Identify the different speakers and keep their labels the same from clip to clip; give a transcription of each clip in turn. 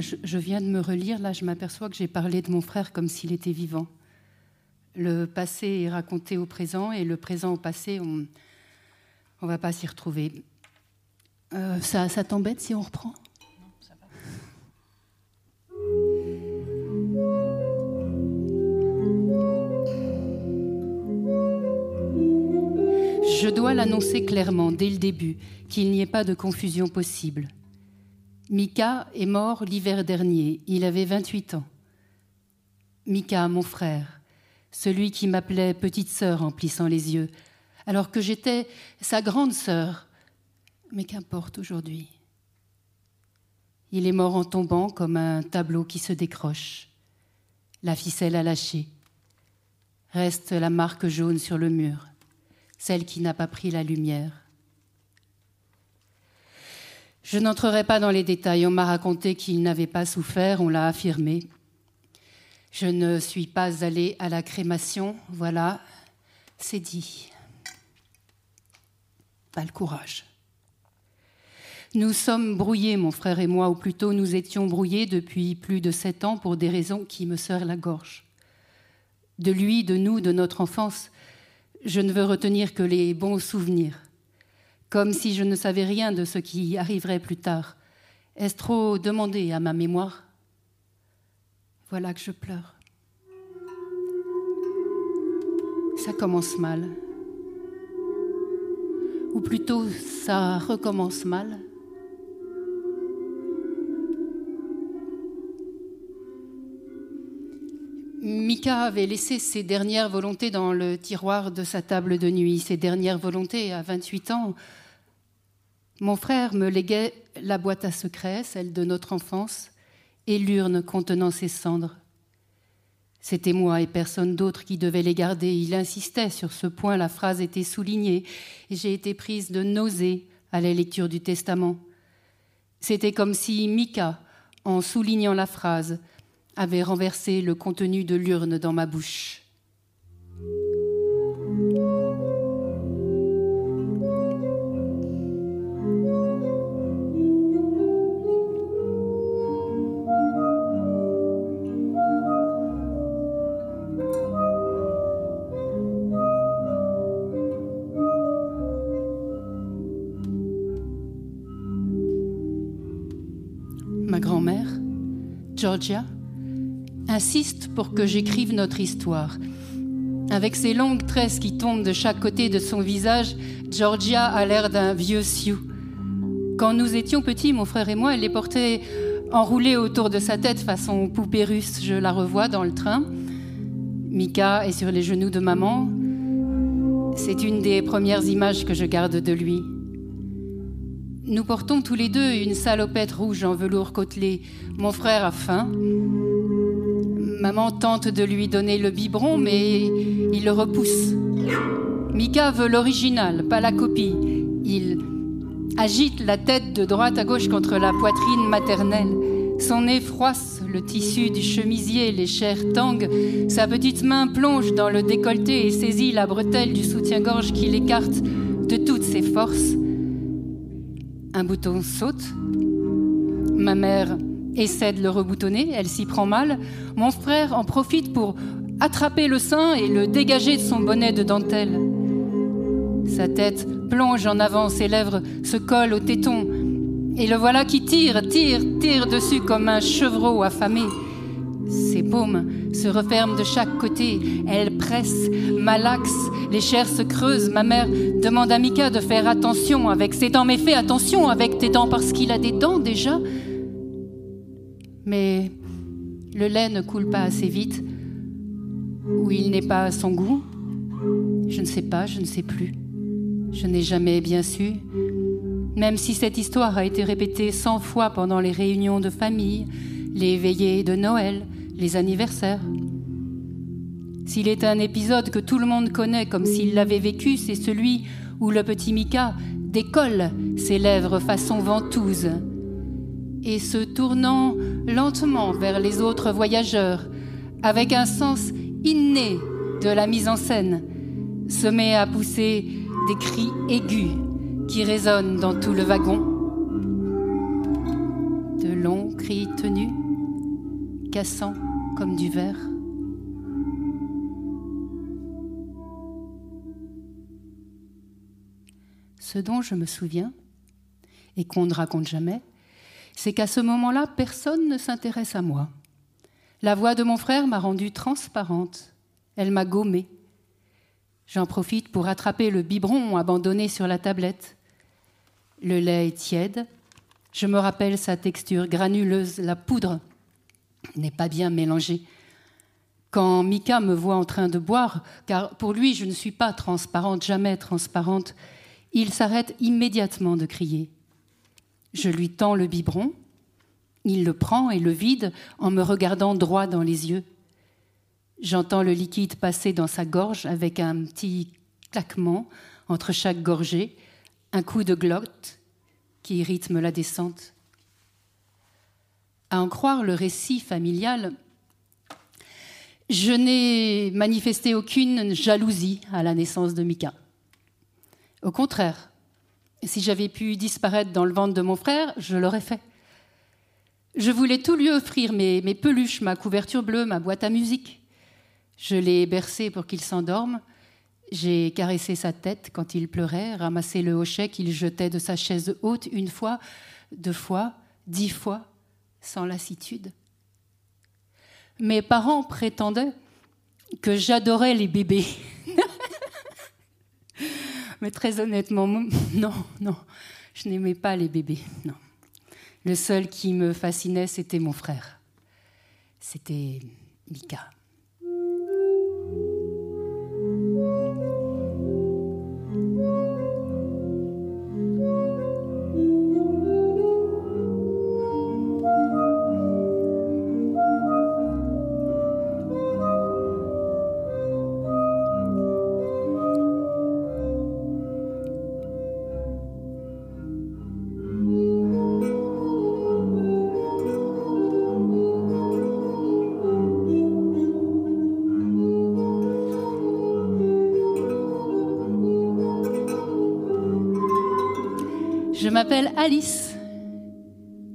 Speaker 1: Je, viens de me relire. Là, je m'aperçois que j'ai parlé de mon frère comme s'il était vivant. Le passé est raconté au présent et le présent au passé, on ne va pas s'y retrouver. Euh, ça, ça t'embête si on reprend? Non, ça va. Je dois l'annoncer clairement dès le début, qu'il n'y ait pas de confusion possible. Mika est mort l'hiver dernier, il avait 28 ans. Mika, mon frère, celui qui m'appelait petite sœur en plissant les yeux, alors que j'étais sa grande sœur. Mais qu'importe aujourd'hui. Il est mort en tombant comme un tableau qui se décroche. La ficelle a lâché. Reste la marque jaune sur le mur celle qui n'a pas pris la lumière. Je n'entrerai pas dans les détails. On m'a raconté qu'il n'avait pas souffert, on l'a affirmé. Je ne suis pas allée à la crémation, voilà, c'est dit. Pas le courage. Nous sommes brouillés, mon frère et moi, ou plutôt nous étions brouillés depuis plus de sept ans pour des raisons qui me serrent la gorge. De lui, de nous, de notre enfance, je ne veux retenir que les bons souvenirs, comme si je ne savais rien de ce qui arriverait plus tard. Est-ce trop demander à ma mémoire? Voilà que je pleure. Ça commence mal. Ou plutôt, ça recommence mal. Mika avait laissé ses dernières volontés dans le tiroir de sa table de nuit, ses dernières volontés à 28 ans. Mon frère me léguait la boîte à secrets, celle de notre enfance, et l'urne contenant ses cendres. C'était moi et personne d'autre qui devait les garder. Il insistait sur ce point, la phrase était soulignée, j'ai été prise de nausée à la lecture du testament. C'était comme si Mika, en soulignant la phrase, avait renversé le contenu de l'urne dans ma bouche. Ma grand-mère, Georgia, insiste pour que j'écrive notre histoire. Avec ses longues tresses qui tombent de chaque côté de son visage, Georgia a l'air d'un vieux Sioux. Quand nous étions petits, mon frère et moi, elle les portait enroulées autour de sa tête façon poupée russe. Je la revois dans le train. Mika est sur les genoux de maman. C'est une des premières images que je garde de lui. Nous portons tous les deux une salopette rouge en velours côtelé. Mon frère a faim. Maman tente de lui donner le biberon, mais il le repousse. Mika veut l'original, pas la copie. Il agite la tête de droite à gauche contre la poitrine maternelle. Son nez froisse le tissu du chemisier, les chairs tanguent. Sa petite main plonge dans le décolleté et saisit la bretelle du soutien-gorge qui l'écarte de toutes ses forces. Un bouton saute. Ma mère essaie de le reboutonner, elle s'y prend mal. Mon frère en profite pour attraper le sein et le dégager de son bonnet de dentelle. Sa tête plonge en avant, ses lèvres se collent au téton. Et le voilà qui tire, tire, tire dessus comme un chevreau affamé. Ses paumes se referment de chaque côté, elle presse, malaxe, les chairs se creusent. Ma mère demande à Mika de faire attention avec ses dents, mais fais attention avec tes dents parce qu'il a des dents déjà mais le lait ne coule pas assez vite, ou il n'est pas à son goût. Je ne sais pas, je ne sais plus. Je n'ai jamais bien su, même si cette histoire a été répétée cent fois pendant les réunions de famille, les veillées de Noël, les anniversaires. S'il est un épisode que tout le monde connaît comme s'il l'avait vécu, c'est celui où le petit Mika décolle ses lèvres façon ventouse et se tournant lentement vers les autres voyageurs, avec un sens inné de la mise en scène, se met à pousser des cris aigus qui résonnent dans tout le wagon. De longs cris maintenu, cassant comme du verre. Ce dont je me souviens, et qu'on ne raconte jamais, c'est qu'à ce moment-là, personne ne s'intéresse à moi. La voix de mon frère m'a rendue transparente, elle m'a gommée. J'en profite pour attraper le biberon abandonné sur la tablette. Le lait est tiède, je me rappelle sa texture granuleuse, la poudre n'est pas bien mélangée. Quand Mika me voit en train de boire, car pour lui je ne suis pas transparente, jamais transparente, il s'arrête immédiatement de crier. Je lui tends le biberon, il le prend et le vide en me regardant droit dans les yeux. J'entends le liquide passer dans sa gorge avec un petit claquement entre chaque gorgée, un coup de glotte qui rythme la descente. À en croire le récit familial, je n'ai manifesté aucune jalousie à la naissance de Mika. Au contraire, si j'avais pu disparaître dans le ventre de mon frère, je l'aurais fait. Je voulais tout lui offrir, mes, peluches, ma couverture bleue, ma boîte à musique. Je l'ai bercé pour qu'il s'endorme. J'ai caressé sa tête quand il pleurait, ramassé le hochet qu'il jetait de sa chaise haute une fois, deux fois, dix fois, sans lassitude. Mes parents prétendaient que j'adorais les bébés. Mais très honnêtement, non, non, je n'aimais pas les bébés, non. Le seul qui me fascinait, c'était mon frère. C'était Mika. M'appelle Alice.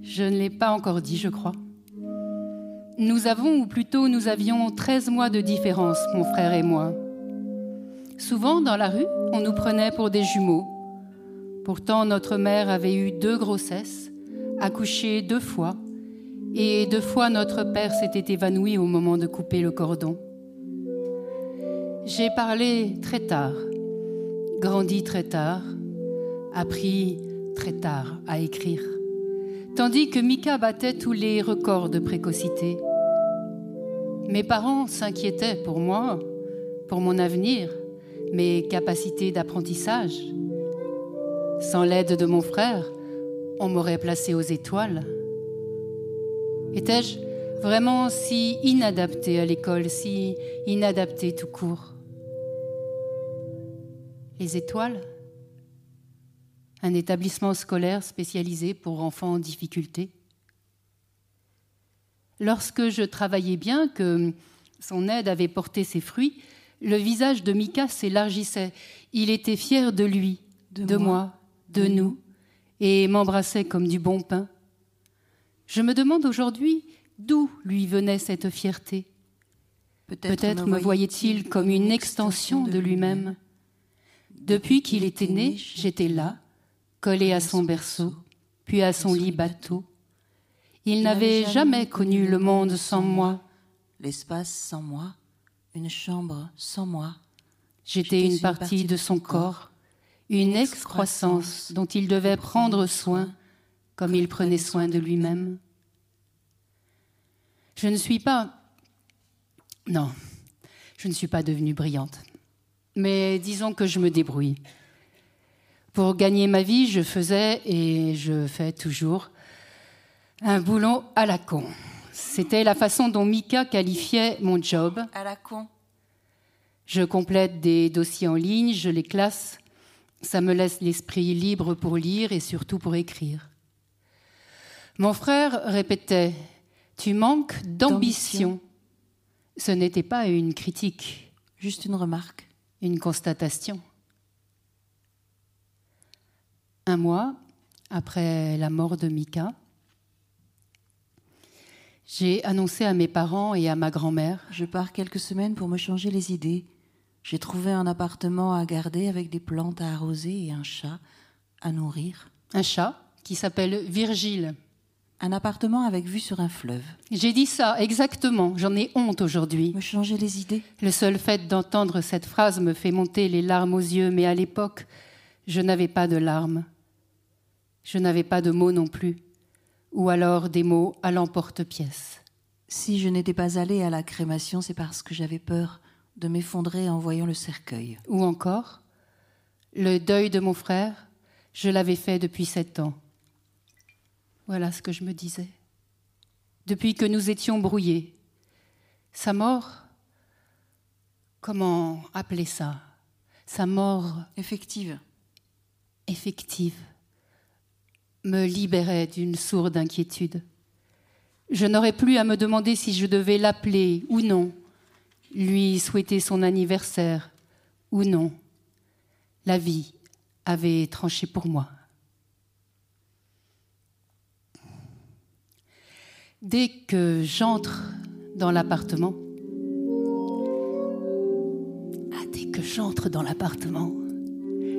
Speaker 1: Je ne l'ai pas encore dit, je crois. Nous avons, ou plutôt nous avions, 13 mois de différence, mon frère et moi. Souvent, dans la rue, on nous prenait pour des jumeaux. Pourtant, notre mère avait eu deux grossesses, accouché deux fois, et deux fois notre père s'était évanoui au moment de couper le cordon. J'ai parlé très tard, grandi très tard, appris très tard à écrire, tandis que Mika battait tous les records de précocité. Mes parents s'inquiétaient pour moi, pour mon avenir, mes capacités d'apprentissage. Sans l'aide de mon frère, on m'aurait placé aux étoiles. Étais-je vraiment si inadapté à l'école, si inadapté tout court? Les étoiles? Un établissement scolaire spécialisé pour enfants en difficulté. Lorsque je travaillais bien, que son aide avait porté ses fruits, le visage de Mika s'élargissait. Il était fier de lui, de, moi, de, nous, et m'embrassait comme du bon pain. Je me demande aujourd'hui d'où lui venait cette fierté. Peut-être me voyait-il comme une extension de lui-même. Depuis qu'il était né, j'étais là, collé à son berceau, puis à son lit bateau. Il n'avait jamais connu le monde sans moi.
Speaker 2: L'espace sans moi, une chambre sans moi.
Speaker 1: J'étais une partie de son corps, une excroissance dont il devait prendre soin comme il prenait soin de lui-même. Je ne suis pas... Non, je ne suis pas devenue brillante. Mais disons que je me débrouille. Pour gagner ma vie, je faisais et je fais toujours un boulot à la con. C'était la façon dont Mika qualifiait mon job.
Speaker 2: À la con.
Speaker 1: Je complète des dossiers en ligne, je les classe. Ça me laisse l'esprit libre pour lire et surtout pour écrire. Mon frère répétait Tu manques d'ambition. Ce n'était pas une critique.
Speaker 2: Juste une remarque.
Speaker 1: Une constatation. Un mois après la mort de Mika, J'ai annoncé à mes parents et à ma grand-mère.
Speaker 2: Je pars quelques semaines pour me changer les idées. J'ai trouvé un appartement à garder avec des plantes à arroser et un chat à nourrir.
Speaker 1: Un chat qui s'appelle Virgile.
Speaker 2: Un appartement avec vue sur un fleuve.
Speaker 1: J'ai dit ça, exactement. J'en ai honte aujourd'hui.
Speaker 2: Me changer les idées.
Speaker 1: Le seul fait d'entendre cette phrase me fait monter les larmes aux yeux, mais à l'époque, je n'avais pas de larmes. Je n'avais pas de mots non plus, ou alors des mots à l'emporte-pièce.
Speaker 2: Si je n'étais pas allée à la crémation, c'est parce que j'avais peur de m'effondrer en voyant le cercueil.
Speaker 1: Ou encore, le deuil de mon frère, je l'avais fait depuis sept ans. Voilà ce que je me disais. Depuis que nous étions brouillés. Sa mort, comment appeler ça? Sa mort
Speaker 2: Effective.
Speaker 1: effective me libérait d'une sourde inquiétude. Je n'aurais plus à me demander si je devais l'appeler ou non, lui souhaiter son anniversaire ou non. La vie avait tranché pour moi. Dès que j'entre dans l'appartement, ah, dès que j'entre dans l'appartement,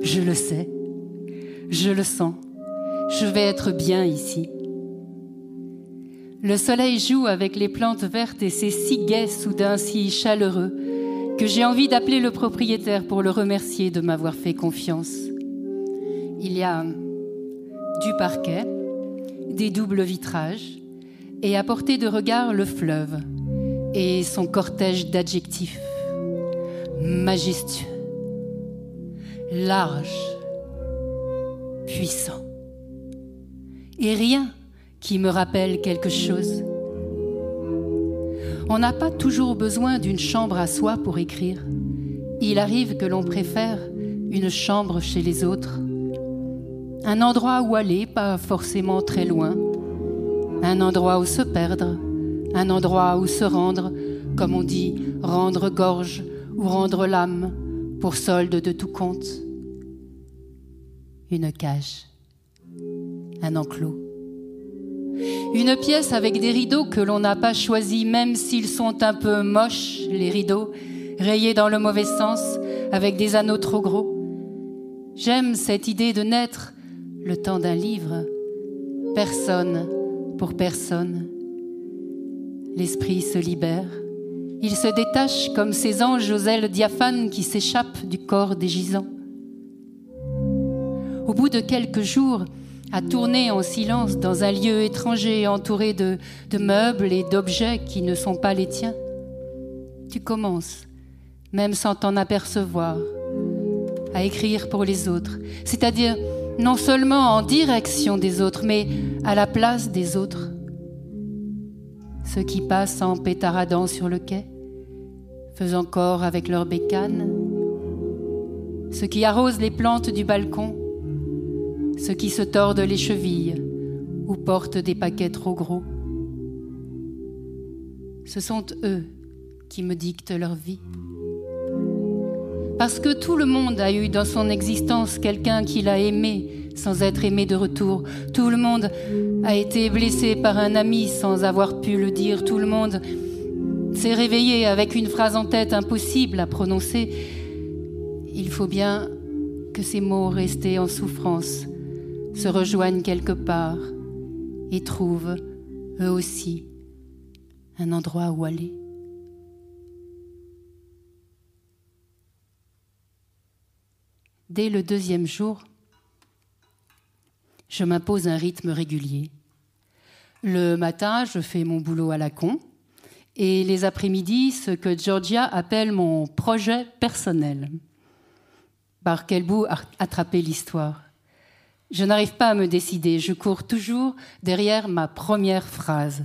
Speaker 1: je le sais, je le sens, je vais être bien ici. Le soleil joue avec les plantes vertes et c'est si gai, soudain, si chaleureux, que j'ai envie d'appeler le propriétaire pour le remercier de m'avoir fait confiance. Il y a du parquet, des doubles vitrages, et à portée de regard le fleuve et son cortège d'adjectifs. Majestueux, large, puissant. Et rien qui me rappelle quelque chose. On n'a pas toujours besoin d'une chambre à soi pour écrire. Il arrive que l'on préfère une chambre chez les autres. Un endroit où aller, pas forcément très loin. Un endroit où se perdre. Un endroit où se rendre, comme on dit, rendre gorge ou rendre l'âme pour solde de tout compte. Une cage. Un enclos. Une pièce avec des rideaux que l'on n'a pas choisis, même s'ils sont un peu moches, les rideaux, rayés dans le mauvais sens, avec des anneaux trop gros. J'aime cette idée de naître le temps d'un livre, personne pour personne. L'esprit se libère, il se détache comme ces anges aux ailes diaphanes qui s'échappent du corps des gisants. Au bout de quelques jours, à tourner en silence dans un lieu étranger entouré de, meubles et d'objets qui ne sont pas les tiens. Tu commences, même sans t'en apercevoir, à écrire pour les autres, c'est-à-dire non seulement en direction des autres, mais à la place des autres. Ceux qui passent en pétaradant sur le quai, faisant corps avec leurs bécanes, ceux qui arrosent les plantes du balcon, ceux qui se tordent les chevilles ou portent des paquets trop gros. Ce sont eux qui me dictent leur vie. Parce que tout le monde a eu dans son existence quelqu'un qui l'a aimé sans être aimé de retour. Tout le monde a été blessé par un ami sans avoir pu le dire. Tout le monde s'est réveillé avec une phrase en tête impossible à prononcer. Il faut bien que ces mots restés en souffrance se rejoignent quelque part et trouvent, eux aussi, un endroit où aller. Dès le deuxième jour, je m'impose un rythme régulier. Le matin, je fais mon boulot à la con, et les après-midi, ce que Georgia appelle mon projet personnel. Par quel bout attraper l'histoire? Je n'arrive pas à me décider, je cours toujours derrière ma première phrase.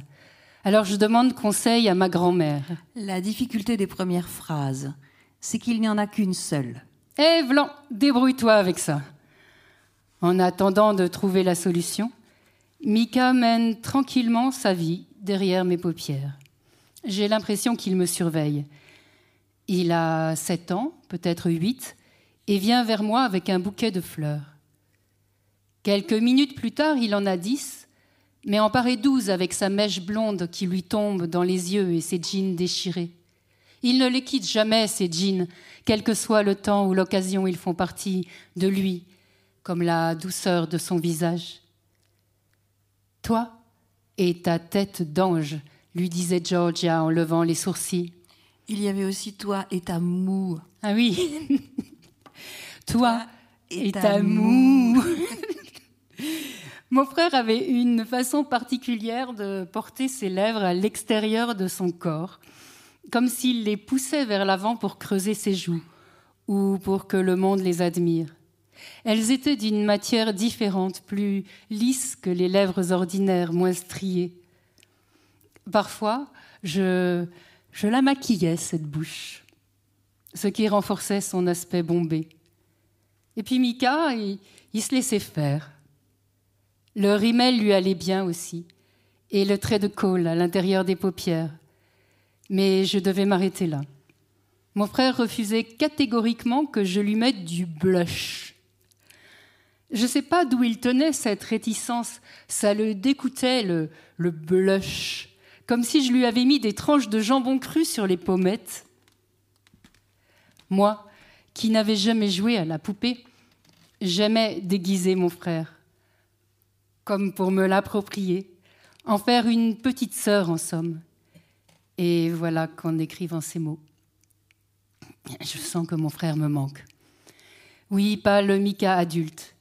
Speaker 1: Alors je demande conseil à ma grand-mère.
Speaker 2: La difficulté des premières phrases, c'est qu'il n'y en a qu'une seule.
Speaker 1: Eh, Blanc, débrouille-toi avec ça. En attendant de trouver la solution, Mika mène tranquillement sa vie derrière mes paupières. J'ai l'impression qu'il me surveille. Il a sept ans, peut-être huit, et vient vers moi avec un bouquet de fleurs. Quelques minutes plus tard, il en a dix, mais en paraît douze avec sa mèche blonde qui lui tombe dans les yeux et ses jeans déchirés. Il ne les quitte jamais, ces jeans, quel que soit le temps ou l'occasion, ils font partie de lui, comme la douceur de son visage. Toi et ta tête d'ange, lui disait Georgia en levant les sourcils.
Speaker 2: Il y avait aussi toi et ta moue.
Speaker 1: Ah oui. toi et, ta, moue. Mon frère avait une façon particulière de porter ses lèvres à l'extérieur de son corps, comme s'il les poussait vers l'avant pour creuser ses joues ou pour que le monde les admire. Elles étaient d'une matière différente, plus lisse que les lèvres ordinaires, moins striées. Parfois, je, la maquillais, cette bouche, ce qui renforçait son aspect bombé. Et puis Mika, il se laissait faire. Le rimel lui allait bien aussi, et le trait de colle à l'intérieur des paupières. Mais je devais m'arrêter là. Mon frère refusait catégoriquement que je lui mette du blush. Je ne sais pas d'où il tenait cette réticence. Ça le dégoûtait, le, le blush, comme si je lui avais mis des tranches de jambon cru sur les pommettes. Moi, qui n'avais jamais joué à la poupée, j'aimais déguiser mon frère, comme pour me l'approprier, en faire une petite sœur en somme. Et voilà qu'en écrivant ces mots, je sens que mon frère me manque. Oui, pas le Mika adulte,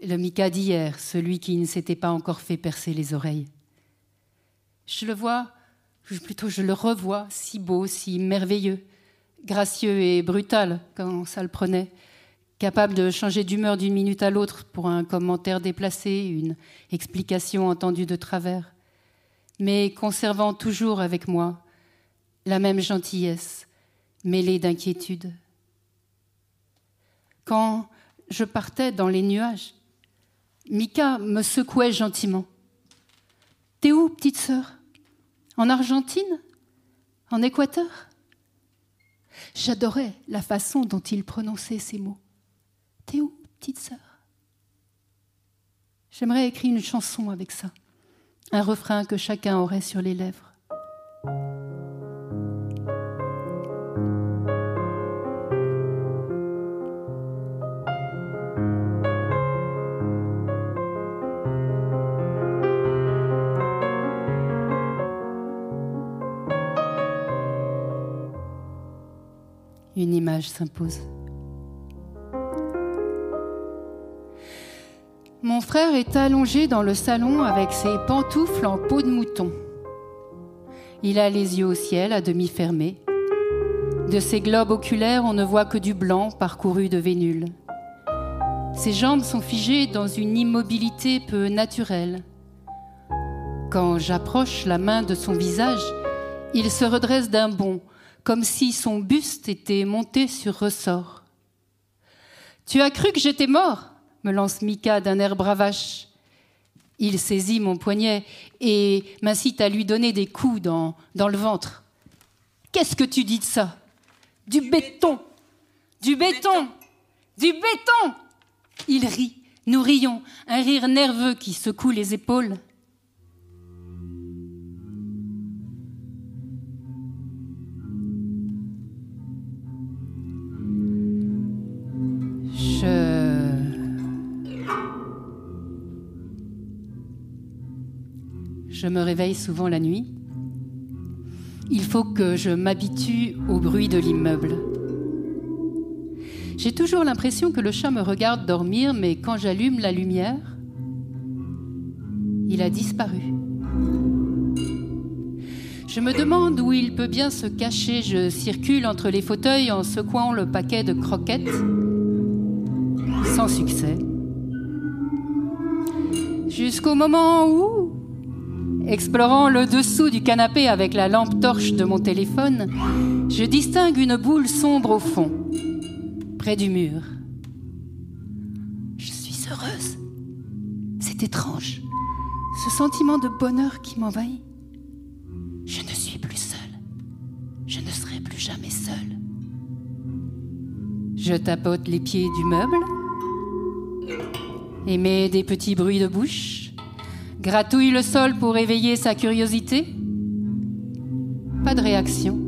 Speaker 1: le Mika d'hier, celui qui ne s'était pas encore fait percer les oreilles. Je le vois, plutôt je le revois, si beau, si merveilleux, gracieux et brutal quand ça le prenait, capable de changer d'humeur d'une minute à l'autre pour un commentaire déplacé, une explication entendue de travers, mais conservant toujours avec moi la même gentillesse, mêlée d'inquiétude. Quand je partais dans les nuages, Mika me secouait gentiment. T'es où, petite sœur? En Argentine? En Équateur J'adorais la façon dont il prononçait ces mots. T'es où, petite sœur? J'aimerais écrire une chanson avec ça, un refrain que chacun aurait sur les lèvres. Une image s'impose. Mon frère est allongé dans le salon avec ses pantoufles en peau de mouton. Il a les yeux au ciel, à demi fermés. De ses globes oculaires, on ne voit que du blanc parcouru de vénules. Ses jambes sont figées dans une immobilité peu naturelle. Quand j'approche la main de son visage, il se redresse d'un bond, comme si son buste était monté sur ressort. Tu as cru que j'étais mort? Me lance Mika d'un air bravache. Il saisit mon poignet et m'incite à lui donner des coups dans, dans le ventre. Qu'est-ce que tu dis de ça? Du, béton. Du béton Du béton Il rit, nous rions, un rire nerveux qui secoue les épaules. Je me réveille souvent la nuit. Il faut que je m'habitue au bruit de l'immeuble. J'ai toujours l'impression que le chat me regarde dormir, mais quand j'allume la lumière, il a disparu. Je me demande où il peut bien se cacher. Je circule entre les fauteuils en secouant le paquet de croquettes, sans succès. Jusqu'au moment où Explorant le dessous du canapé avec la lampe torche de mon téléphone, je distingue une boule sombre au fond, près du mur. Je suis heureuse. C'est étrange, ce sentiment de bonheur qui m'envahit. Je ne suis plus seule. Je ne serai plus jamais seule. Je tapote les pieds du meuble, émets des petits bruits de bouche Gratouille le sol pour éveiller sa curiosité. Pas de réaction.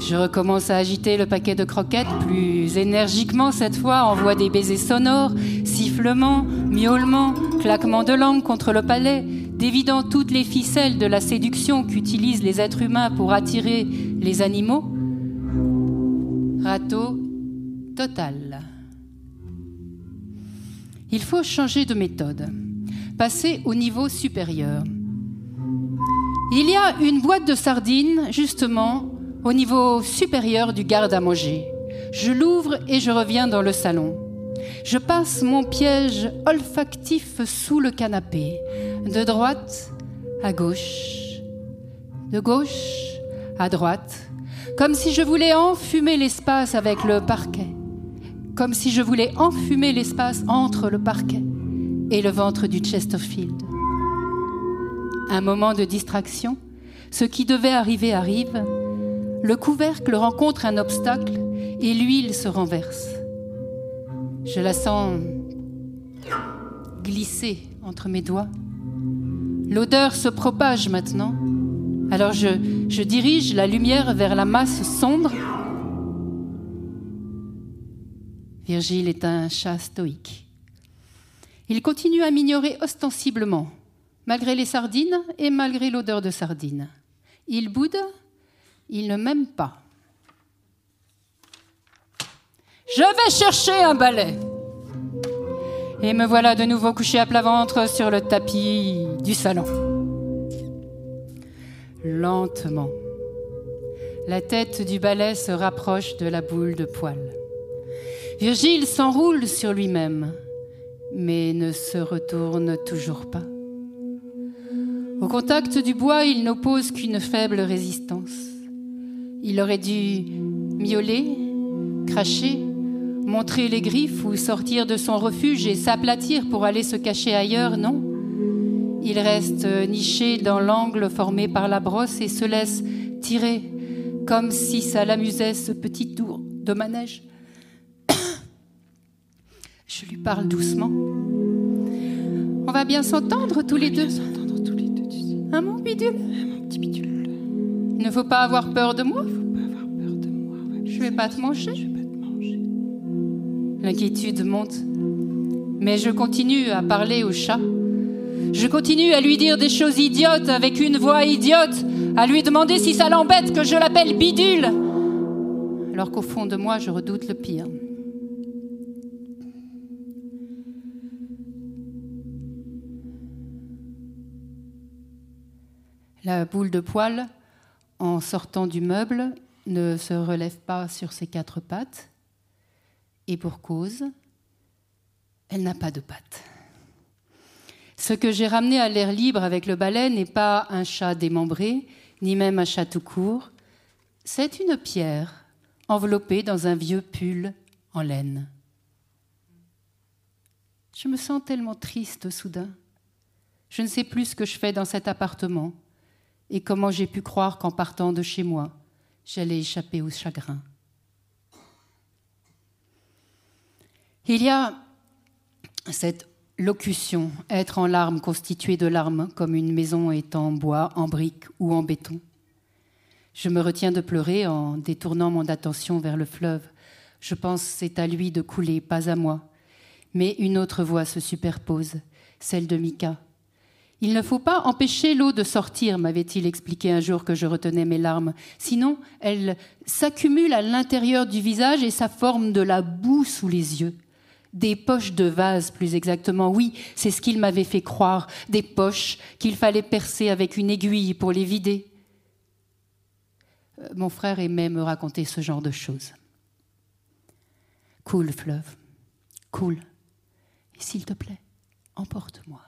Speaker 1: Je recommence à agiter le paquet de croquettes, plus énergiquement cette fois, envoie des baisers sonores, sifflements, miaulements, claquements de langue contre le palais, dévidant toutes les ficelles de la séduction qu'utilisent les êtres humains pour attirer les animaux. Râteau total. Il faut changer de méthode, passer au niveau supérieur. Il y a une boîte de sardines, justement, au niveau supérieur du garde à manger. Je l'ouvre et je reviens dans le salon. Je passe mon piège olfactif sous le canapé, de droite à gauche, de gauche à droite, comme si je voulais enfumer l'espace avec le parquet, comme si je voulais enfumer l'espace entre le parquet et le ventre du Chesterfield. Un moment de distraction, ce qui devait arriver arrive, le couvercle rencontre un obstacle et l'huile se renverse. Je la sens glisser entre mes doigts. L'odeur se propage maintenant. Alors je, je, dirige la lumière vers la masse sombre. Virgile est un chat stoïque. Il continue à m'ignorer ostensiblement, malgré les sardines et malgré l'odeur de sardines. Il boude il ne m'aime pas. Je vais chercher un balai. Et me voilà de nouveau couché à plat ventre sur le tapis du salon. Lentement, la tête du balai se rapproche de la boule de poil. Virgile s'enroule sur lui-même, mais ne se retourne toujours pas. Au contact du bois, il n'oppose qu'une faible résistance. Il aurait dû miauler, cracher, montrer les griffes ou sortir de son refuge et s'aplatir pour aller se cacher ailleurs, non Il reste niché dans l'angle formé par la brosse et se laisse tirer comme si ça l'amusait ce petit tour de manège. Je lui parle doucement. On va bien s'entendre tous les deux. Un mon bidule?
Speaker 2: Mon petit bidule.
Speaker 1: Il ne faut pas avoir peur de moi.
Speaker 2: Faut pas avoir peur de moi.
Speaker 1: Je vais.
Speaker 2: Je vais pas te manger.
Speaker 1: L'inquiétude monte. Mais je continue à parler au chat. Je continue à lui dire des choses idiotes avec une voix idiote, à lui demander si ça l'embête que je l'appelle bidule. Alors qu'au fond de moi, je redoute le pire. La boule de poil en sortant du meuble, ne se relève pas sur ses quatre pattes, et pour cause, elle n'a pas de pattes. Ce que j'ai ramené à l'air libre avec le balai n'est pas un chat démembré, ni même un chat tout court, c'est une pierre enveloppée dans un vieux pull en laine. Je me sens tellement triste soudain. Je ne sais plus ce que je fais dans cet appartement et comment j'ai pu croire qu'en partant de chez moi, j'allais échapper au chagrin. Il y a cette locution, être en larmes, constituée de larmes, comme une maison est en bois, en briques ou en béton. Je me retiens de pleurer en détournant mon attention vers le fleuve. Je pense c'est à lui de couler, pas à moi. Mais une autre voix se superpose, celle de Mika, il ne faut pas empêcher l'eau de sortir, m'avait-il expliqué un jour que je retenais mes larmes. Sinon, elle s'accumule à l'intérieur du visage et ça forme de la boue sous les yeux. Des poches de vase, plus exactement. Oui, c'est ce qu'il m'avait fait croire. Des poches qu'il fallait percer avec une aiguille pour les vider. Euh, mon frère aimait me raconter ce genre de choses. Coule, fleuve. Coule. Et s'il te plaît, emporte-moi.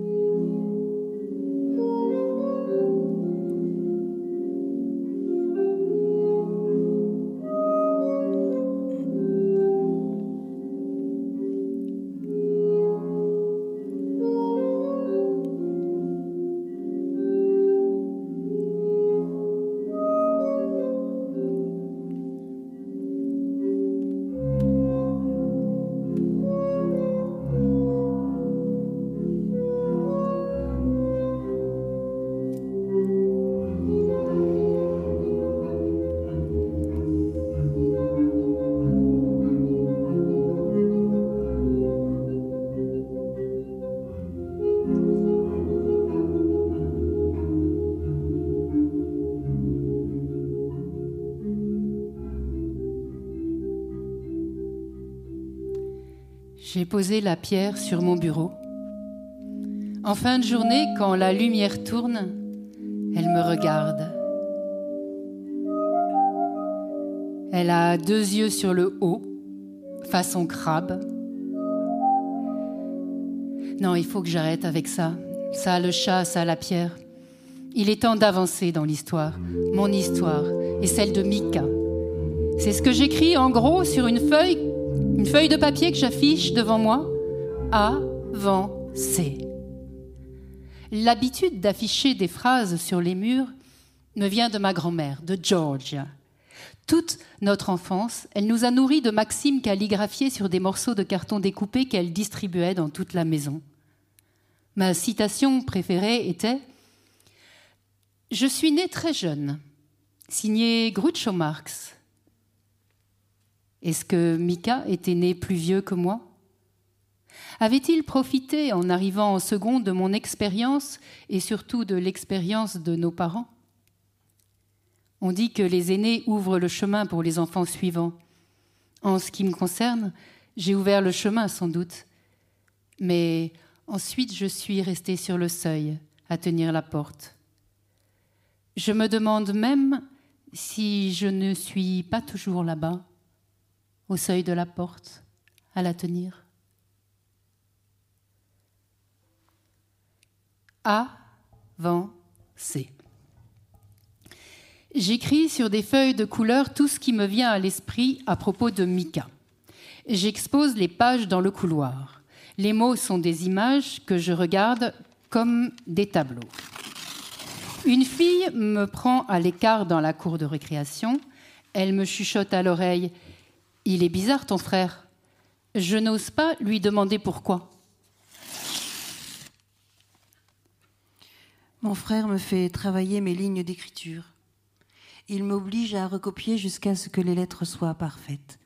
Speaker 1: posé la pierre sur mon bureau. En fin de journée, quand la lumière tourne, elle me regarde. Elle a deux yeux sur le haut, façon crabe. Non, il faut que j'arrête avec ça. Ça, le chat, ça, la pierre. Il est temps d'avancer dans l'histoire, mon histoire et celle de Mika. C'est ce que j'écris en gros sur une feuille, une feuille de papier que j'affiche devant moi. Avancer. L'habitude d'afficher des phrases sur les murs me vient de ma grand-mère, de Georgia. Toute notre enfance, elle nous a nourris de maximes calligraphiées sur des morceaux de carton découpés qu'elle distribuait dans toute la maison. Ma citation préférée était Je suis née très jeune, signé Groucho Marx. Est-ce que Mika était né plus vieux que moi? Avait-il profité en arrivant en seconde de mon expérience et surtout de l'expérience de nos parents? On dit que les aînés ouvrent le chemin pour les enfants suivants. En ce qui me concerne, j'ai ouvert le chemin sans doute. Mais ensuite, je suis restée sur le seuil, à tenir la porte. Je me demande même si je ne suis pas toujours là-bas, au seuil de la porte, à la tenir. C. J'écris sur des feuilles de couleur tout ce qui me vient à l'esprit à propos de Mika. J'expose les pages dans le couloir. Les mots sont des images que je regarde comme des tableaux. Une fille me prend à l'écart dans la cour de récréation. Elle me chuchote à l'oreille Il est bizarre ton frère. Je n'ose pas lui demander pourquoi.
Speaker 2: Mon frère me fait travailler mes lignes d'écriture. Il m'oblige à recopier jusqu'à ce que les lettres soient parfaites.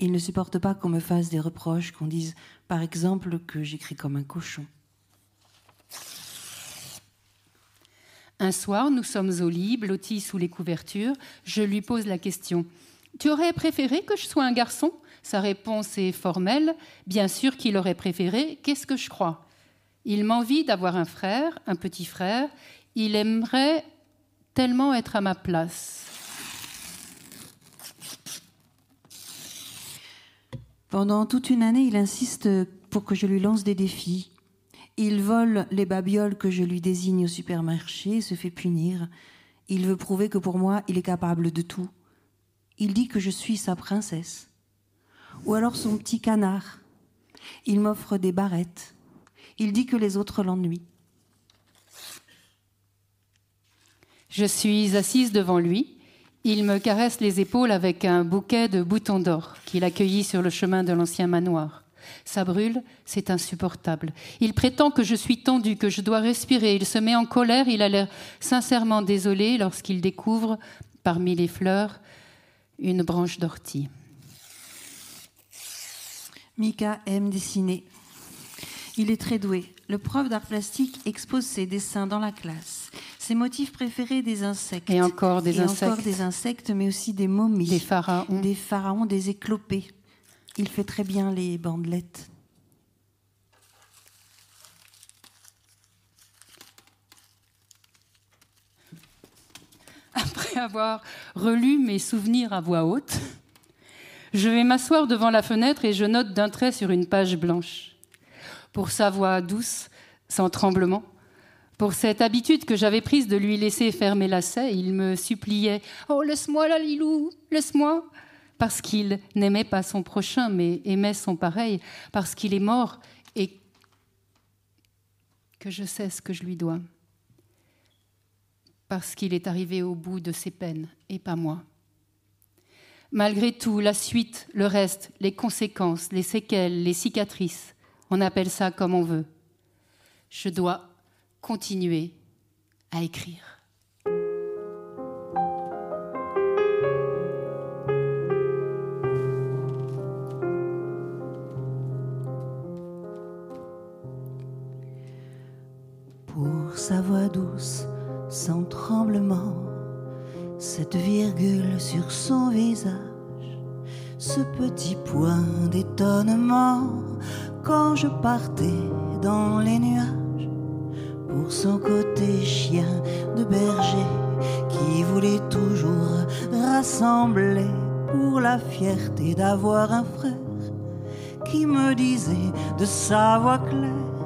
Speaker 2: Il ne supporte pas qu'on me fasse des reproches, qu'on dise par exemple que j'écris comme un cochon.
Speaker 1: Un soir, nous sommes au lit, blottis sous les couvertures. Je lui pose la question Tu aurais préféré que je sois un garçon? Sa réponse est formelle. Bien sûr qu'il aurait préféré. Qu'est-ce que je crois? Il m'envie d'avoir un frère, un petit frère. Il aimerait tellement être à ma place.
Speaker 2: Pendant toute une année, il insiste pour que je lui lance des défis. Il vole les babioles que je lui désigne au supermarché et se fait punir. Il veut prouver que pour moi, il est capable de tout. Il dit que je suis sa princesse. Ou alors son petit canard. Il m'offre des barrettes. Il dit que les autres l'ennuient.
Speaker 1: Je suis assise devant lui. Il me caresse les épaules avec un bouquet de boutons d'or qu'il accueillit sur le chemin de l'ancien manoir. Ça brûle, c'est insupportable. Il prétend que je suis tendue, que je dois respirer. Il se met en colère, il a l'air sincèrement désolé lorsqu'il découvre, parmi les fleurs, une branche d'ortie.
Speaker 2: Mika aime dessiner. Il est très doué. Le prof d'art plastique expose ses dessins dans la classe. Ses motifs préférés des insectes.
Speaker 1: Et encore des insectes.
Speaker 2: Encore des insectes, mais aussi des momies.
Speaker 1: Des pharaons.
Speaker 2: Des pharaons, des éclopés. Il fait très bien les bandelettes.
Speaker 1: Après avoir relu mes souvenirs à voix haute, je vais m'asseoir devant la fenêtre et je note d'un trait sur une page blanche. Pour sa voix douce, sans tremblement, pour cette habitude que j'avais prise de lui laisser faire mes lacets, il me suppliait Oh, laisse-moi la Lilou, laisse-moi Parce qu'il n'aimait pas son prochain, mais aimait son pareil, parce qu'il est mort et que je sais ce que je lui dois. Parce qu'il est arrivé au bout de ses peines et pas moi. Malgré tout, la suite, le reste, les conséquences, les séquelles, les cicatrices, on appelle ça comme on veut. Je dois continuer à écrire.
Speaker 2: Voix claire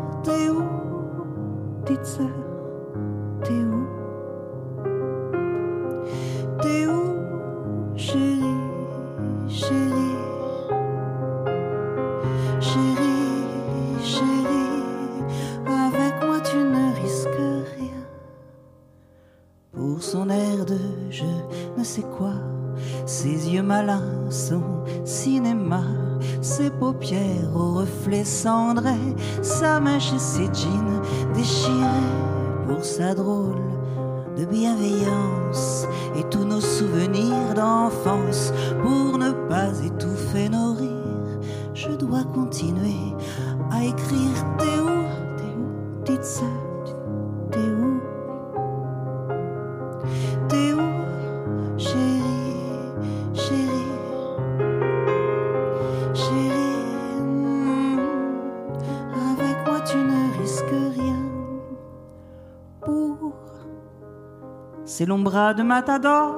Speaker 2: c'est l'ombra de Matador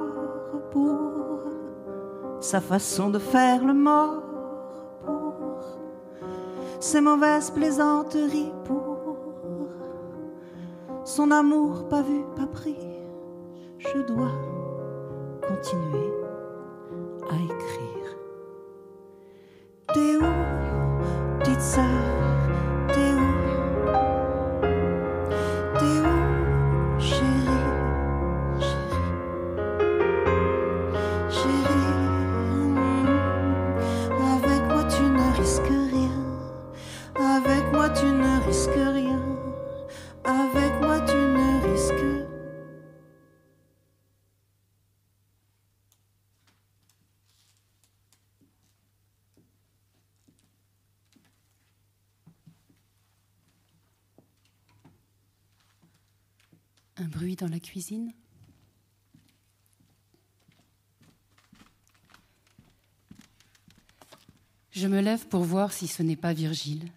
Speaker 2: pour sa façon de faire le mort pour ses mauvaises plaisanteries pour son amour pas vu, pas pris. Je dois continuer à écrire.
Speaker 1: Dans la cuisine. Je me lève pour voir si ce n'est pas Virgile.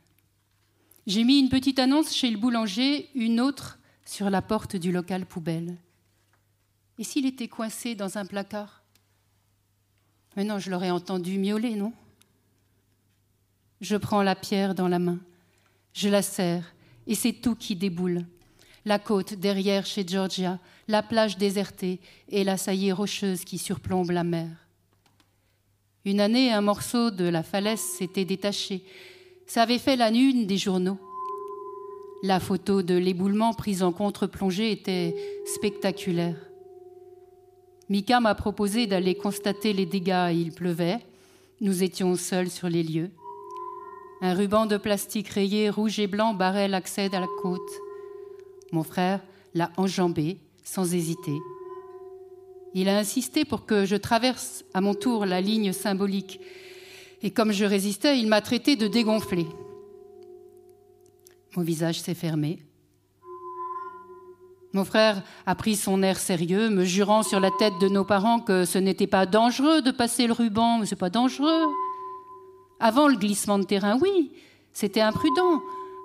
Speaker 1: J'ai mis une petite annonce chez le boulanger, une autre sur la porte du local poubelle. Et s'il était coincé dans un placard? Mais non, je l'aurais entendu miauler, non? Je prends la pierre dans la main, je la serre, et c'est tout qui déboule. La côte derrière chez Georgia, la plage désertée et la saillie rocheuse qui surplombe la mer. Une année, un morceau de la falaise s'était détaché. Ça avait fait la une des journaux. La photo de l'éboulement prise en contre-plongée était spectaculaire. Mika m'a proposé d'aller constater les dégâts. Il pleuvait. Nous étions seuls sur les lieux. Un ruban de plastique rayé rouge et blanc barrait l'accès à la côte. Mon frère l'a enjambé sans hésiter. Il a insisté pour que je traverse à mon tour la ligne symbolique. Et comme je résistais, il m'a traité de dégonflé. Mon visage s'est fermé. Mon frère a pris son air sérieux, me jurant sur la tête de nos parents que ce n'était pas dangereux de passer le ruban, mais c'est pas dangereux. Avant le glissement de terrain, oui, c'était imprudent.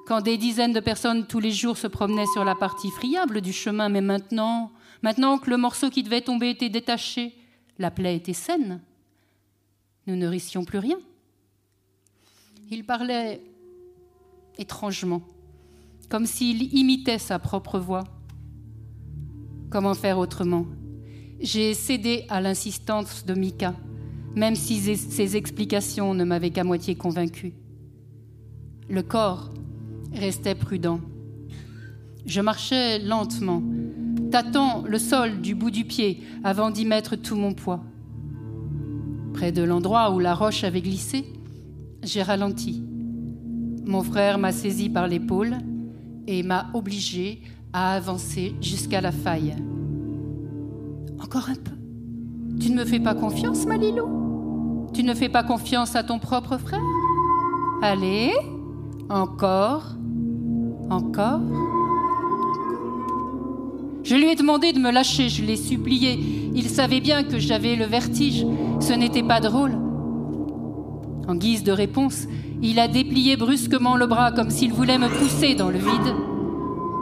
Speaker 1: Quand des dizaines de personnes tous les jours se promenaient sur la partie friable du chemin, mais maintenant, maintenant que le morceau qui devait tomber était détaché, la plaie était saine. Nous ne risquions plus rien. Il parlait étrangement, comme s'il imitait sa propre voix. Comment faire autrement? J'ai cédé à l'insistance de Mika, même si ses explications ne m'avaient qu'à moitié convaincue. Le corps restait prudent. Je marchais lentement, tâtant le sol du bout du pied avant d'y mettre tout mon poids. Près de l'endroit où la roche avait glissé, j'ai ralenti. Mon frère m'a saisi par l'épaule et m'a obligé à avancer jusqu'à la faille. Encore un peu. Tu ne me fais pas confiance, Malilou? Tu ne fais pas confiance à ton propre frère? Allez, encore, encore. Je lui ai demandé de me lâcher, je l'ai supplié. Il savait bien que j'avais le vertige. Ce n'était pas drôle. En guise de réponse, il a déplié brusquement le bras comme s'il voulait me pousser dans le vide.